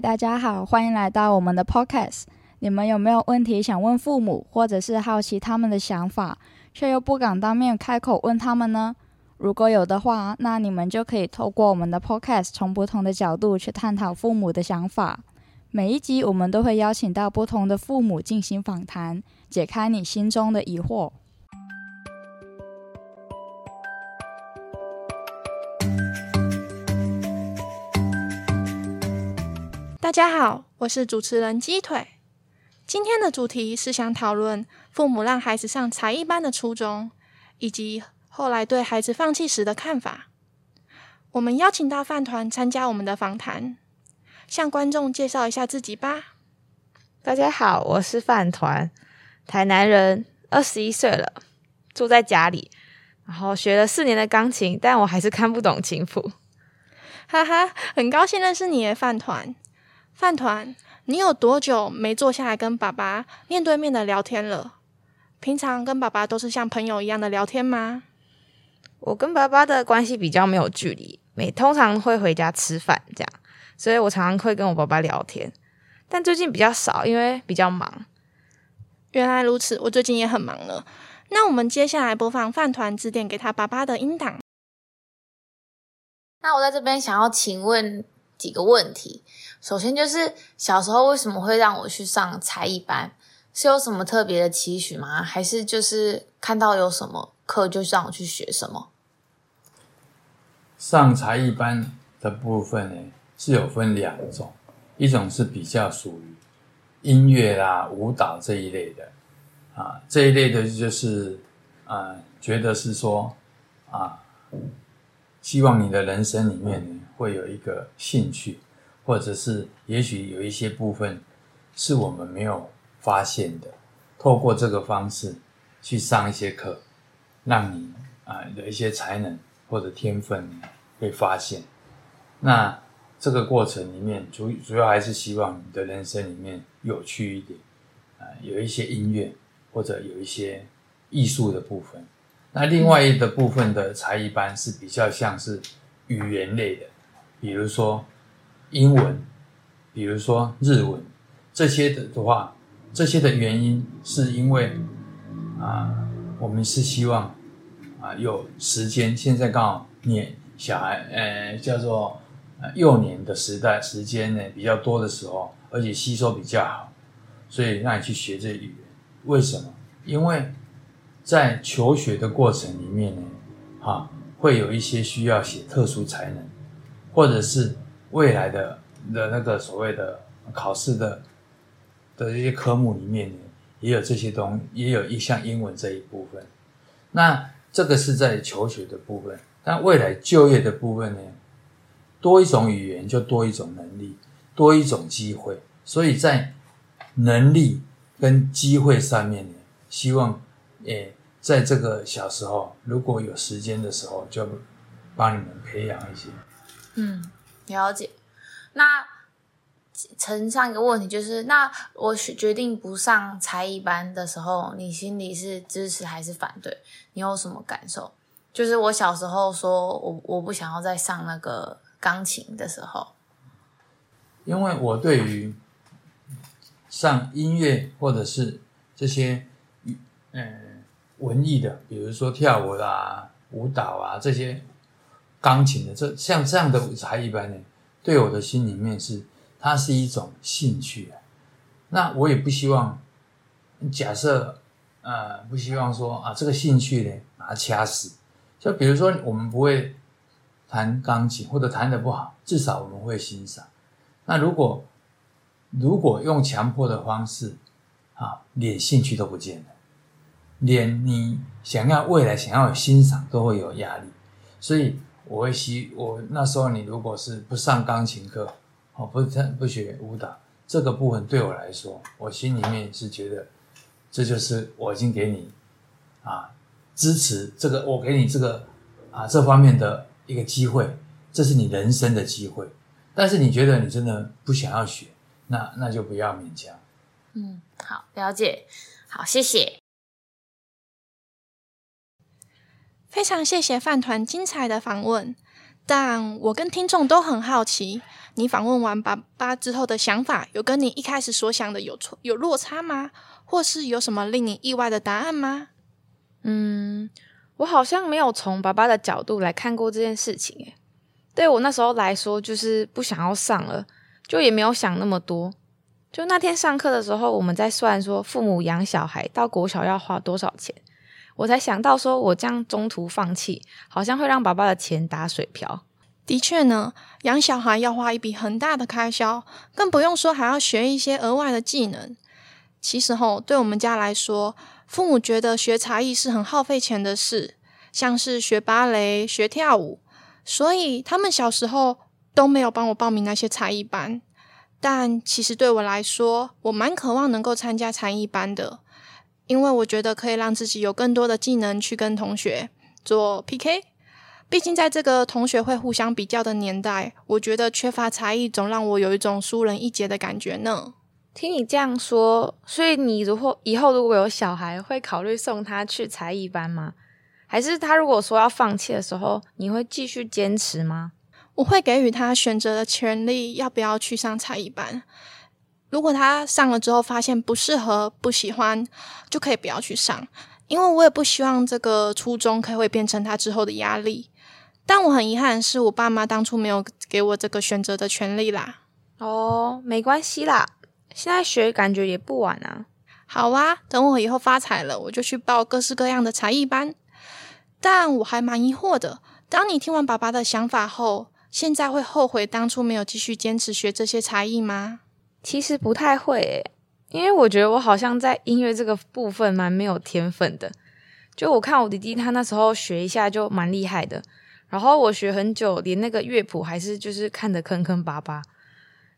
大家好，欢迎来到我们的 Podcast。你们有没有问题想问父母，或者是好奇他们的想法，却又不敢当面开口问他们呢？如果有的话，那你们就可以透过我们的 Podcast，从不同的角度去探讨父母的想法。每一集我们都会邀请到不同的父母进行访谈，解开你心中的疑惑。大家好，我是主持人鸡腿。今天的主题是想讨论父母让孩子上才艺班的初衷，以及后来对孩子放弃时的看法。我们邀请到饭团参加我们的访谈，向观众介绍一下自己吧。大家好，我是饭团，台南人，二十一岁了，住在家里，然后学了四年的钢琴，但我还是看不懂琴谱。哈哈，很高兴认识你，饭团。饭团，你有多久没坐下来跟爸爸面对面的聊天了？平常跟爸爸都是像朋友一样的聊天吗？我跟爸爸的关系比较没有距离，每通常会回家吃饭这样，所以我常常会跟我爸爸聊天。但最近比较少，因为比较忙。原来如此，我最近也很忙了。那我们接下来播放饭团指点给他爸爸的音档。那我在这边想要请问几个问题。首先就是小时候为什么会让我去上才艺班？是有什么特别的期许吗？还是就是看到有什么课就让我去学什么？上才艺班的部分呢是有分两种，一种是比较属于音乐啦、舞蹈这一类的啊，这一类的就是啊，觉得是说啊，希望你的人生里面呢会有一个兴趣。或者是也许有一些部分是我们没有发现的，透过这个方式去上一些课，让你啊有一些才能或者天分被发现。那这个过程里面主主要还是希望你的人生里面有趣一点啊，有一些音乐或者有一些艺术的部分。那另外一个部分的才艺班是比较像是语言类的，比如说。英文，比如说日文，这些的话，这些的原因是因为啊，我们是希望啊有时间，现在刚好年小孩呃叫做幼年的时代时间呢比较多的时候，而且吸收比较好，所以让你去学这语言。为什么？因为在求学的过程里面呢，哈会有一些需要写特殊才能，或者是。未来的的那个所谓的考试的的一些科目里面呢，也有这些东，也有一项英文这一部分。那这个是在求学的部分，但未来就业的部分呢，多一种语言就多一种能力，多一种机会。所以在能力跟机会上面呢，希望诶，在这个小时候如果有时间的时候，就帮你们培养一些。嗯。了解，那呈上一个问题就是，那我决定不上才艺班的时候，你心里是支持还是反对？你有什么感受？就是我小时候说我我不想要再上那个钢琴的时候，因为我对于上音乐或者是这些嗯文艺的，比如说跳舞啦、舞蹈啊这些。钢琴的这像这样的才艺班呢，对我的心里面是它是一种兴趣啊。那我也不希望假设呃不希望说啊这个兴趣呢把它掐死。就比如说我们不会弹钢琴或者弹的不好，至少我们会欣赏。那如果如果用强迫的方式啊，连兴趣都不见了，连你想要未来想要欣赏都会有压力，所以。我会希我那时候你如果是不上钢琴课，哦，不不学舞蹈，这个部分对我来说，我心里面是觉得，这就是我已经给你啊支持这个，我给你这个啊这方面的一个机会，这是你人生的机会。但是你觉得你真的不想要学，那那就不要勉强。嗯，好，了解，好，谢谢。非常谢谢饭团精彩的访问，但我跟听众都很好奇，你访问完爸爸之后的想法，有跟你一开始所想的有错有落差吗？或是有什么令你意外的答案吗？嗯，我好像没有从爸爸的角度来看过这件事情。诶，对我那时候来说，就是不想要上了，就也没有想那么多。就那天上课的时候，我们在算说父母养小孩到国小要花多少钱，我才想到说我这样中途放弃，好像会让爸爸的钱打水漂。的确呢，养小孩要花一笔很大的开销，更不用说还要学一些额外的技能。其实吼，对我们家来说，父母觉得学才艺是很耗费钱的事，像是学芭蕾、学跳舞，所以他们小时候都没有帮我报名那些才艺班。但其实对我来说，我蛮渴望能够参加才艺班的，因为我觉得可以让自己有更多的技能去跟同学做 PK。毕竟在这个同学会互相比较的年代，我觉得缺乏才艺总让我有一种输人一截的感觉呢。听你这样说，所以你如果以后如果有小孩，会考虑送他去才艺班吗？还是他如果说要放弃的时候，你会继续坚持吗？我会给予他选择的权利，要不要去上才艺班。如果他上了之后发现不适合、不喜欢，就可以不要去上。因为我也不希望这个初衷可以会变成他之后的压力。但我很遗憾，是我爸妈当初没有给我这个选择的权利啦。哦，没关系啦，现在学感觉也不晚啊。好啊，等我以后发财了，我就去报各式各样的才艺班。但我还蛮疑惑的，当你听完爸爸的想法后。现在会后悔当初没有继续坚持学这些才艺吗？其实不太会诶，因为我觉得我好像在音乐这个部分蛮没有天分的。就我看我弟弟他那时候学一下就蛮厉害的，然后我学很久，连那个乐谱还是就是看得坑坑巴巴。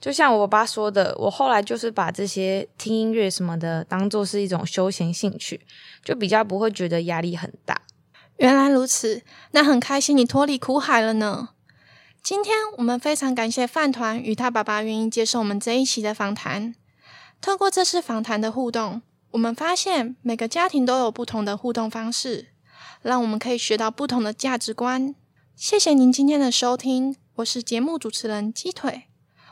就像我爸说的，我后来就是把这些听音乐什么的当做是一种休闲兴趣，就比较不会觉得压力很大。原来如此，那很开心你脱离苦海了呢。今天我们非常感谢饭团与他爸爸愿意接受我们这一期的访谈。透过这次访谈的互动，我们发现每个家庭都有不同的互动方式，让我们可以学到不同的价值观。谢谢您今天的收听，我是节目主持人鸡腿。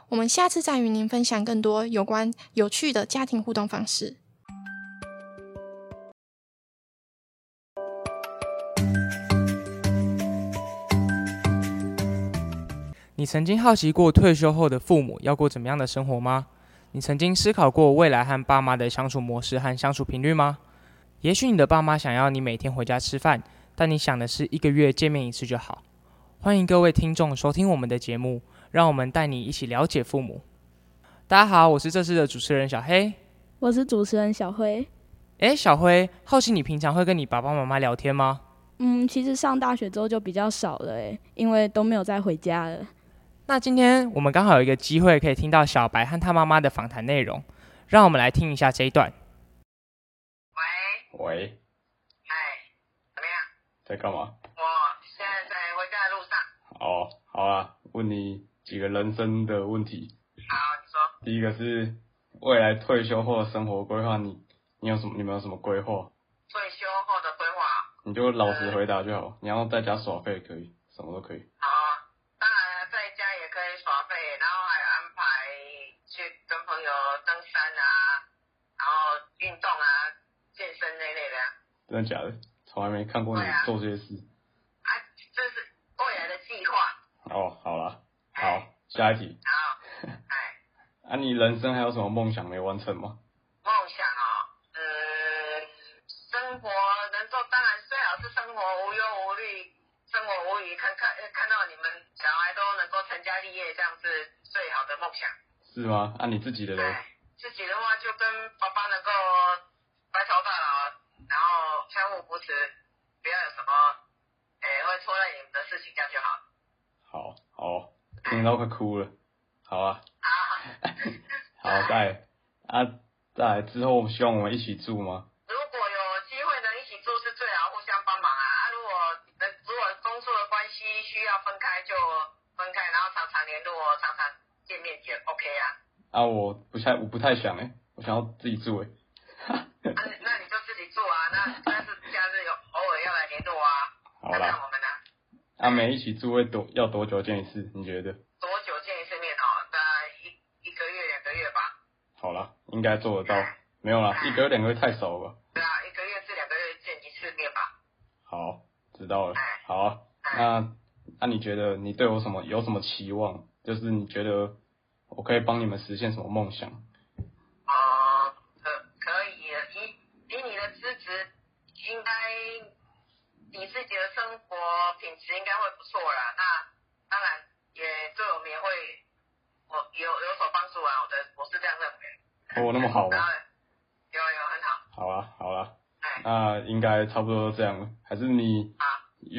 我们下次再与您分享更多有关有趣的家庭互动方式。你曾经好奇过退休后的父母要过怎么样的生活吗？你曾经思考过未来和爸妈的相处模式和相处频率吗？也许你的爸妈想要你每天回家吃饭，但你想的是一个月见面一次就好。欢迎各位听众收听我们的节目，让我们带你一起了解父母。大家好，我是这次的主持人小黑，我是主持人小辉。诶，小辉，好奇你平常会跟你爸爸妈妈聊天吗？嗯，其实上大学之后就比较少了，诶，因为都没有再回家了。那今天我们刚好有一个机会可以听到小白和他妈妈的访谈内容，让我们来听一下这一段。喂喂，哎，怎么样？在干嘛？我现在在回家的路上。哦，好啊，问你几个人生的问题。好，你说。第一个是未来退休后的生活规划，你你有什么？你们有什么规划？退休后的规划？你就老实回答就好。你要在家耍废可以，什么都可以。真的假的？从来没看过你做这些事。啊，这是未来的计划。哦，好了，好，下一题。好，哎，啊，你人生还有什么梦想没完成吗？梦想哦，呃，生活能够当然最好是生活无忧无虑，生活无虞，看看看到你们小孩都能够成家立业，这样是最好的梦想。是吗？啊，你自己的嘞？哎，自己的话就跟爸爸能够白头到老，然后不要有什么，诶、会拖累你们的事情，这样就好。好，好，听到快哭了。好啊，啊，好，再啊，再之后希望我们一起住吗？如果有机会能一起住是最好，互相帮忙啊。啊，如果能如果工作的关系需要分开就分开，然后常常联络，常常见面也 OK 啊。啊，我不太我不太想哎，我想要自己住哎。啊，阿美一起住会多，要多久见一次？你觉得？多久见一次面？哦，大概一一个月两个月吧。好啦，应该做得到。没有啦，一个月两个月太少了。对啊，一个月至两个月见一次面吧。好，知道了。好啊。那那你觉得你对我什么有什么期望？就是你觉得我可以帮你们实现什么梦想？你自己的生活品质应该会不错啦。那当然也对我们也会，我有有所帮助啊。我的我是这样认为。哦，那么好吗？然有有很好，好啊，好啊，哎那应该差不多都这样了。还是你啊，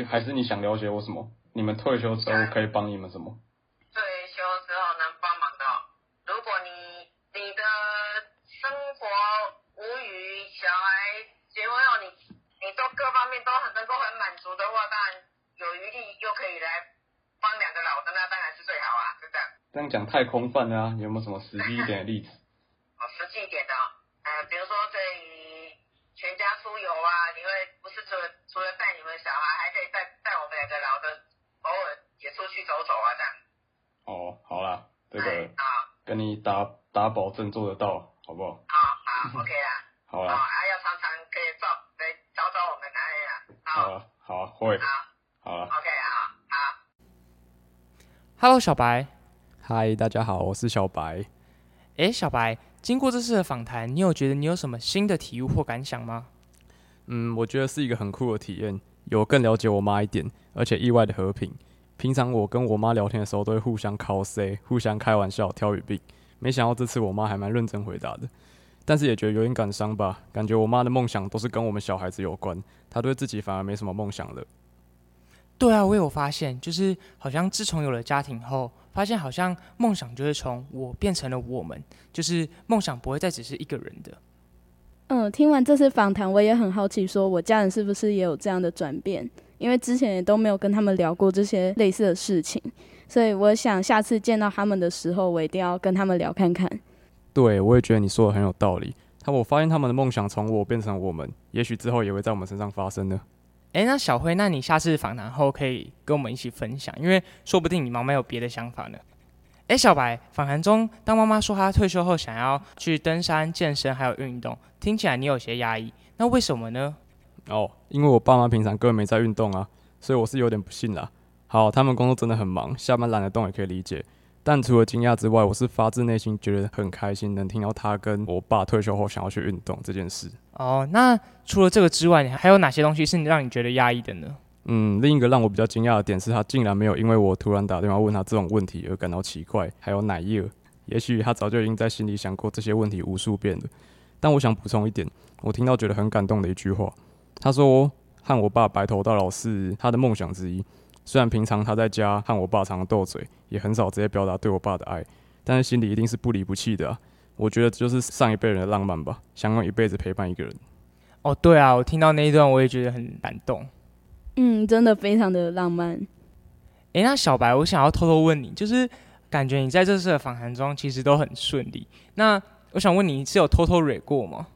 还是你想了解我什么？你们退休之后可以帮你们什么？退休之后能帮忙的哦，如果你你的生活无余，小孩结婚后你你都各方面都很能够很满足的话，当然有余力又可以来帮两个老的，那当然是最好啊，对不对？这样讲太空泛了啊！你有没有什么实际一点的例子？哦，实际一点的哦，呃，比如说对于全家出游啊，你会不是除了除了带你们小孩，还可以带带我们两个老的，偶尔也出去走走啊，这样。哦，好啦，这个跟你打打保证做得到，好不好？好好，OK 啦。哦，好啦，还要常常可以找来找找我们来呀。好，好啊，好啊，会，好。，OK 啊，好。Hello，小白。嗨，大家好，我是小白。诶，小白，经过这次的访谈，你有觉得你有什么新的体悟或感想吗？嗯，我觉得是一个很酷的体验，有更了解我妈一点，而且意外的和平。平常我跟我妈聊天的时候，都会互相 cos，互相开玩笑、挑语病。没想到这次我妈还蛮认真回答的，但是也觉得有点感伤吧。感觉我妈的梦想都是跟我们小孩子有关，她对自己反而没什么梦想了。对啊，我有发现，就是好像自从有了家庭后，发现好像梦想就是从我变成了我们，就是梦想不会再只是一个人的。嗯，听完这次访谈，我也很好奇，说我家人是不是也有这样的转变？因为之前也都没有跟他们聊过这些类似的事情，所以我想下次见到他们的时候，我一定要跟他们聊看看。对，我也觉得你说的很有道理。他我发现他们的梦想从我变成我们，也许之后也会在我们身上发生呢。诶，那小辉，那你下次访谈后可以跟我们一起分享，因为说不定你妈妈有别的想法呢。诶，小白，访谈中，当妈妈说她退休后想要去登山、健身还有运动，听起来你有些压抑，那为什么呢？哦，因为我爸妈平常根本没在运动啊，所以我是有点不信啦。好，他们工作真的很忙，下班懒得动也可以理解。但除了惊讶之外，我是发自内心觉得很开心，能听到他跟我爸退休后想要去运动这件事。哦，那除了这个之外，你还有哪些东西是你让你觉得压抑的呢？嗯，另一个让我比较惊讶的点是他竟然没有因为我突然打电话问他这种问题而感到奇怪。还有奶叶，也许他早就已经在心里想过这些问题无数遍了。但我想补充一点，我听到觉得很感动的一句话，他说和我爸白头到老是他的梦想之一。虽然平常他在家和我爸常常斗嘴，也很少直接表达对我爸的爱，但是心里一定是不离不弃的啊。我觉得这就是上一辈人的浪漫吧，想用一辈子陪伴一个人。哦，对啊，我听到那一段我也觉得很感动。嗯，真的非常的浪漫。诶，那小白，我想要偷偷问你，就是感觉你在这次的访谈中其实都很顺利。那我想问你，是有偷偷蕊过吗？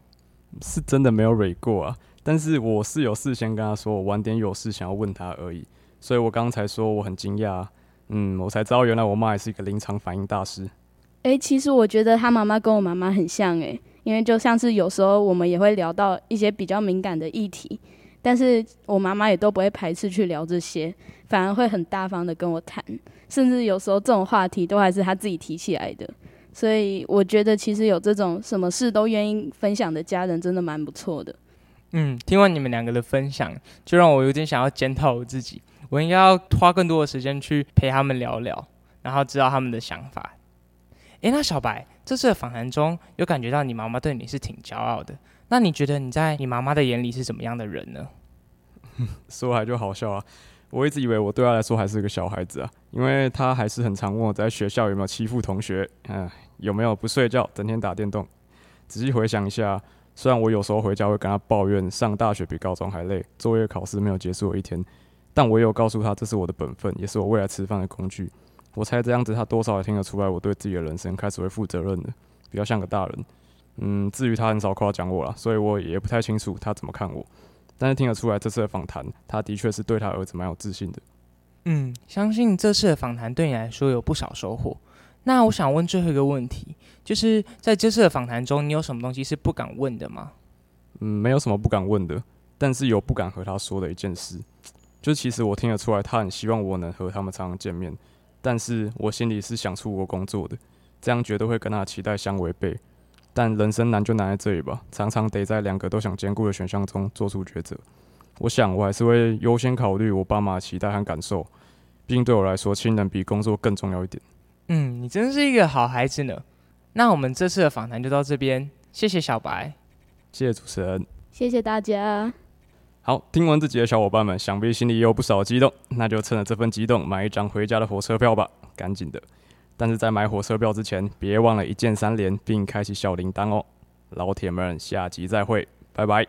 是真的没有蕊过啊，但是我是有事先跟他说我晚点有事想要问他而已，所以我刚才说我很惊讶啊，嗯，我才知道原来我妈也是一个临场反应大师。诶，其实我觉得他妈妈跟我妈妈很像诶，因为就像是有时候我们也会聊到一些比较敏感的议题，但是我妈妈也都不会排斥去聊这些，反而会很大方的跟我谈，甚至有时候这种话题都还是她自己提起来的。所以我觉得其实有这种什么事都愿意分享的家人，真的蛮不错的。嗯，听完你们两个的分享，就让我有点想要检讨我自己，我应该要花更多的时间去陪他们聊聊，然后知道他们的想法。诶，那小白，这次的访谈中有感觉到你妈妈对你是挺骄傲的，那你觉得你在你妈妈的眼里是怎么样的人呢？说来就好笑啊，我一直以为我对她来说还是个小孩子啊，因为她还是很常问我在学校有没有欺负同学，嗯、有没有不睡觉，整天打电动。仔细回想一下，虽然我有时候回家会跟她抱怨上大学比高中还累，作业考试没有结束的一天，但我也有告诉他这是我的本分，也是我未来吃饭的工具。我猜这样子他多少也听得出来我对自己的人生开始会负责任了，比较像个大人。嗯，至于他很少夸奖我啦，所以我也不太清楚他怎么看我。但是听得出来，这次的访谈，他的确是对他儿子蛮有自信的。嗯，相信这次的访谈对你来说有不少收获。那我想问最后一个问题，就是在这次的访谈中，你有什么东西是不敢问的吗？嗯，没有什么不敢问的，但是有不敢和他说的一件事，就其实我听得出来，他很希望我能和他们常常见面，但是我心里是想出国工作的，这样绝对会跟他的期待相违背。但人生难就难在这里吧，常常得在两个都想兼顾的选项中做出抉择。我想我还是会优先考虑我爸妈的期待和感受，毕竟对我来说，亲人比工作更重要一点。嗯，你真是一个好孩子呢。那我们这次的访谈就到这边，谢谢小白，谢谢主持人，谢谢大家。好，听完这集的小伙伴们，想必心里也有不少激动，那就趁着这份激动，买一张回家的火车票吧，赶紧的。但是在买火车票之前，别忘了一键三连，并开启小铃铛哦。老铁们，下集再会，拜拜。